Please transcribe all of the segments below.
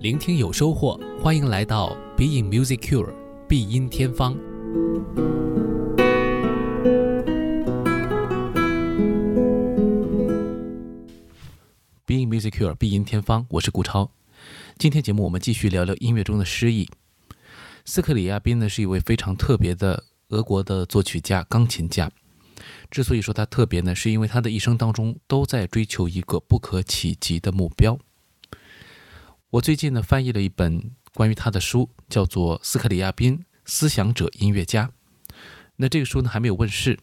聆听有收获，欢迎来到 Being Music Cure 必音天方。Being Music Cure 必音天方，我是顾超。今天节目我们继续聊聊音乐中的诗意。斯克里亚宾呢是一位非常特别的俄国的作曲家、钢琴家。之所以说他特别呢，是因为他的一生当中都在追求一个不可企及的目标。我最近呢翻译了一本关于他的书，叫做《斯克里亚宾：思想者、音乐家》。那这个书呢还没有问世，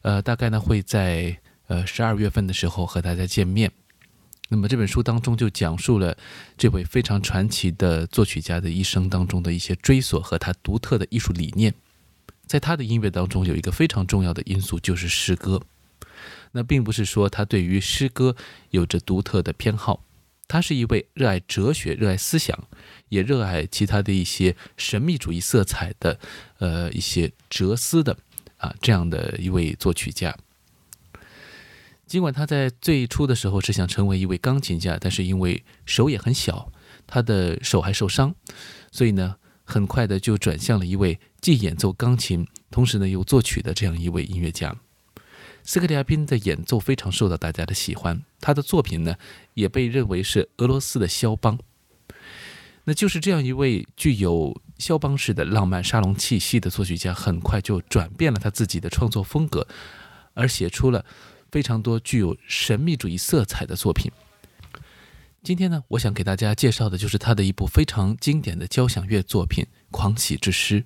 呃，大概呢会在呃十二月份的时候和大家见面。那么这本书当中就讲述了这位非常传奇的作曲家的一生当中的一些追索和他独特的艺术理念。在他的音乐当中有一个非常重要的因素就是诗歌。那并不是说他对于诗歌有着独特的偏好，他是一位热爱哲学、热爱思想，也热爱其他的一些神秘主义色彩的，呃，一些哲思的啊这样的一位作曲家。尽管他在最初的时候是想成为一位钢琴家，但是因为手也很小，他的手还受伤，所以呢，很快的就转向了一位既演奏钢琴，同时呢又作曲的这样一位音乐家。斯克里亚宾的演奏非常受到大家的喜欢，他的作品呢也被认为是俄罗斯的肖邦。那就是这样一位具有肖邦式的浪漫沙龙气息的作曲家，很快就转变了他自己的创作风格，而写出了。非常多具有神秘主义色彩的作品。今天呢，我想给大家介绍的就是他的一部非常经典的交响乐作品《狂喜之诗》。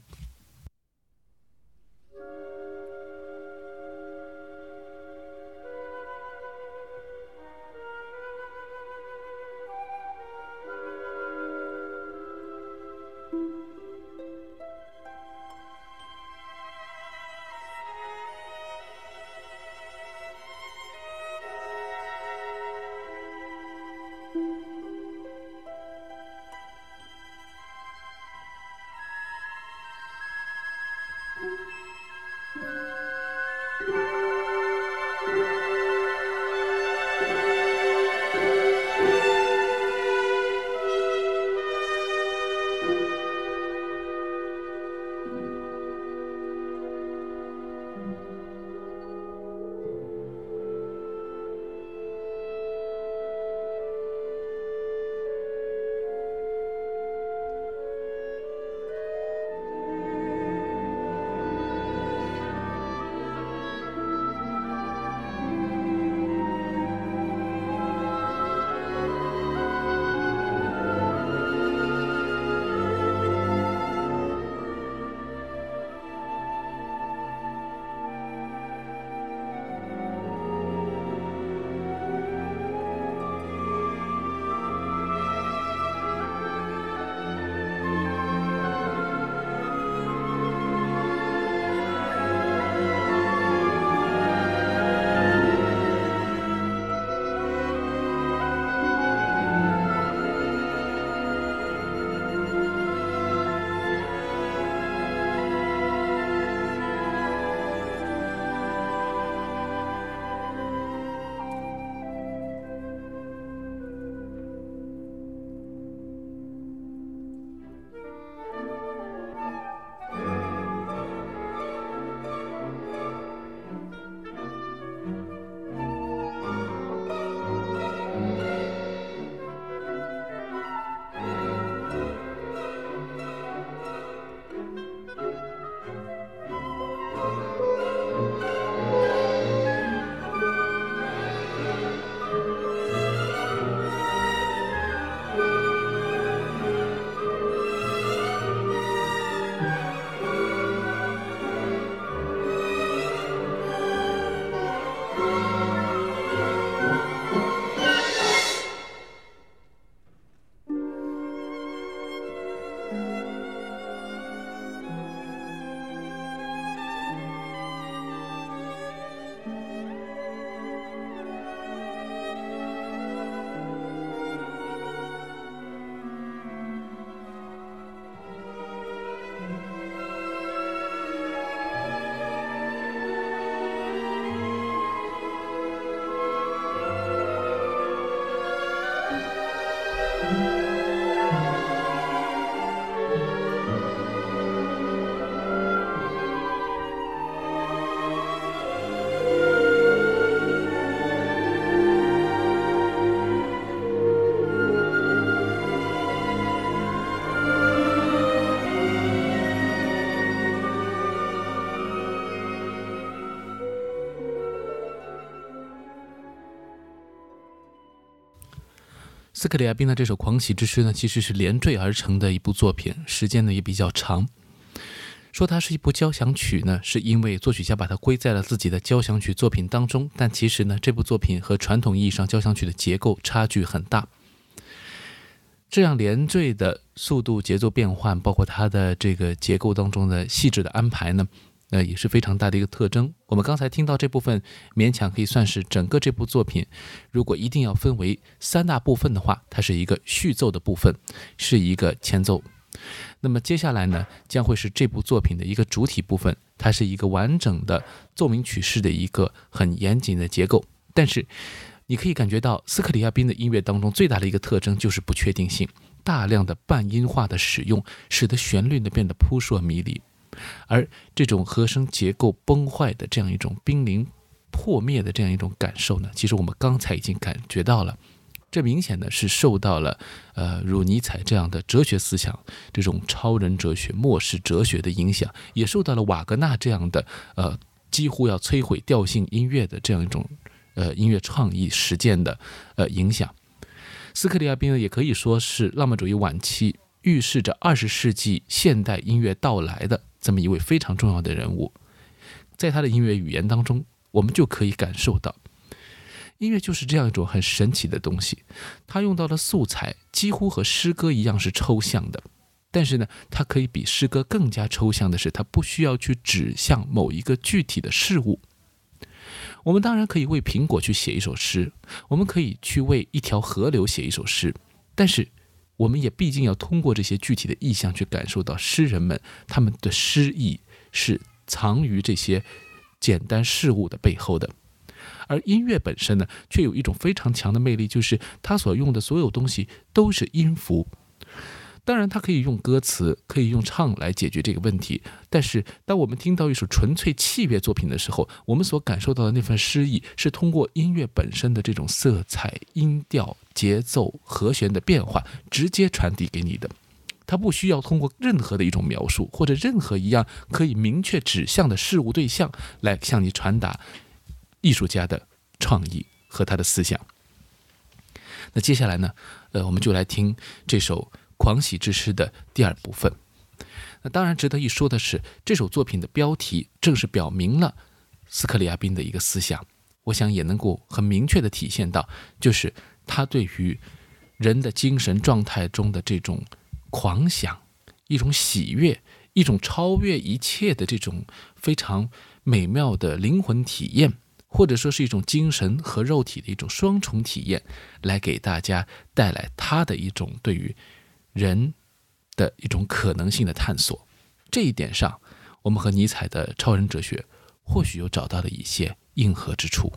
斯克里亚宾的这首《狂喜之诗》呢，其实是连缀而成的一部作品，时间呢也比较长。说它是一部交响曲呢，是因为作曲家把它归在了自己的交响曲作品当中。但其实呢，这部作品和传统意义上交响曲的结构差距很大。这样连缀的速度、节奏变换，包括它的这个结构当中的细致的安排呢，呃，也是非常大的一个特征。我们刚才听到这部分，勉强可以算是整个这部作品。如果一定要分为三大部分的话，它是一个序奏的部分，是一个前奏。那么接下来呢，将会是这部作品的一个主体部分，它是一个完整的奏鸣曲式的一个很严谨的结构。但是，你可以感觉到斯克里亚宾的音乐当中最大的一个特征就是不确定性，大量的半音化的使用，使得旋律呢变得扑朔迷离，而这种和声结构崩坏的这样一种濒临破灭的这样一种感受呢，其实我们刚才已经感觉到了。这明显的是受到了，呃，如尼采这样的哲学思想，这种超人哲学、末世哲学的影响，也受到了瓦格纳这样的，呃，几乎要摧毁调性音乐的这样一种，呃，音乐创意实践的，呃，影响。斯克里亚宾呢，也可以说是浪漫主义晚期预示着二十世纪现代音乐到来的这么一位非常重要的人物，在他的音乐语言当中，我们就可以感受到。音乐就是这样一种很神奇的东西，它用到的素材几乎和诗歌一样是抽象的，但是呢，它可以比诗歌更加抽象的是，它不需要去指向某一个具体的事物。我们当然可以为苹果去写一首诗，我们可以去为一条河流写一首诗，但是我们也毕竟要通过这些具体的意象去感受到诗人们他们的诗意是藏于这些简单事物的背后的。而音乐本身呢，却有一种非常强的魅力，就是它所用的所有东西都是音符。当然，它可以用歌词，可以用唱来解决这个问题。但是，当我们听到一首纯粹器乐作品的时候，我们所感受到的那份诗意，是通过音乐本身的这种色彩、音调、节奏、和弦的变化，直接传递给你的。它不需要通过任何的一种描述，或者任何一样可以明确指向的事物对象来向你传达。艺术家的创意和他的思想。那接下来呢？呃，我们就来听这首《狂喜之诗》的第二部分。那当然值得一说的是，这首作品的标题正是表明了斯克里亚宾的一个思想。我想也能够很明确的体现到，就是他对于人的精神状态中的这种狂想、一种喜悦、一种超越一切的这种非常美妙的灵魂体验。或者说是一种精神和肉体的一种双重体验，来给大家带来他的一种对于人的一种可能性的探索。这一点上，我们和尼采的超人哲学或许又找到了一些硬核之处。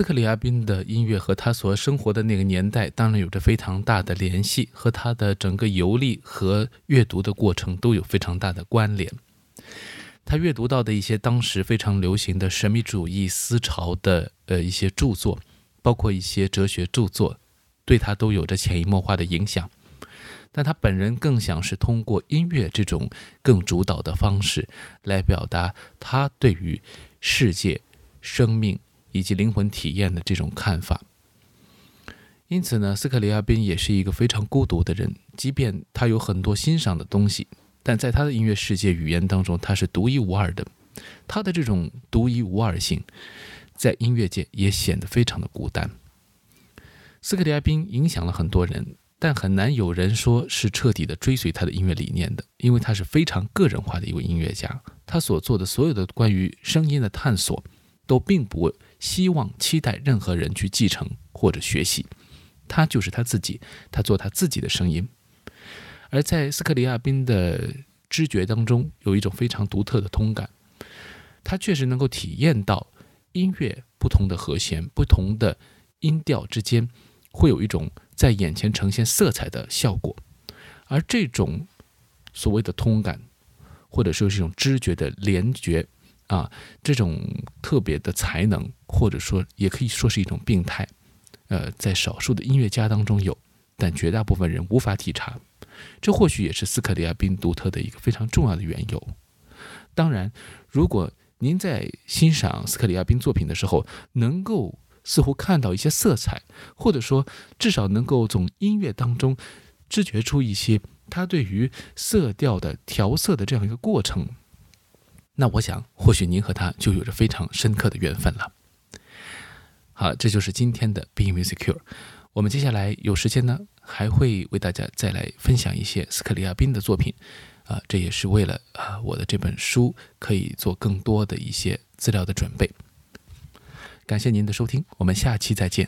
斯克里亚宾的音乐和他所生活的那个年代当然有着非常大的联系，和他的整个游历和阅读的过程都有非常大的关联。他阅读到的一些当时非常流行的神秘主义思潮的呃一些著作，包括一些哲学著作，对他都有着潜移默化的影响。但他本人更想是通过音乐这种更主导的方式来表达他对于世界、生命。以及灵魂体验的这种看法，因此呢，斯克里亚宾也是一个非常孤独的人。即便他有很多欣赏的东西，但在他的音乐世界语言当中，他是独一无二的。他的这种独一无二性，在音乐界也显得非常的孤单。斯克里亚宾影响了很多人，但很难有人说是彻底的追随他的音乐理念的，因为他是非常个人化的一位音乐家。他所做的所有的关于声音的探索，都并不。希望期待任何人去继承或者学习，他就是他自己，他做他自己的声音。而在斯克里亚宾的知觉当中，有一种非常独特的通感，他确实能够体验到音乐不同的和弦、不同的音调之间，会有一种在眼前呈现色彩的效果。而这种所谓的通感，或者说是一种知觉的联觉啊，这种特别的才能，或者说也可以说是一种病态。呃，在少数的音乐家当中有，但绝大部分人无法体察。这或许也是斯克里亚宾独特的一个非常重要的缘由。当然，如果您在欣赏斯克里亚宾作品的时候，能够似乎看到一些色彩，或者说至少能够从音乐当中知觉出一些他对于色调的调色的这样一个过程，那我想或许您和他就有着非常深刻的缘分了。好，这就是今天的 Being Musicure。我们接下来有时间呢，还会为大家再来分享一些斯克里亚宾的作品。啊，这也是为了啊我的这本书可以做更多的一些资料的准备。感谢您的收听，我们下期再见。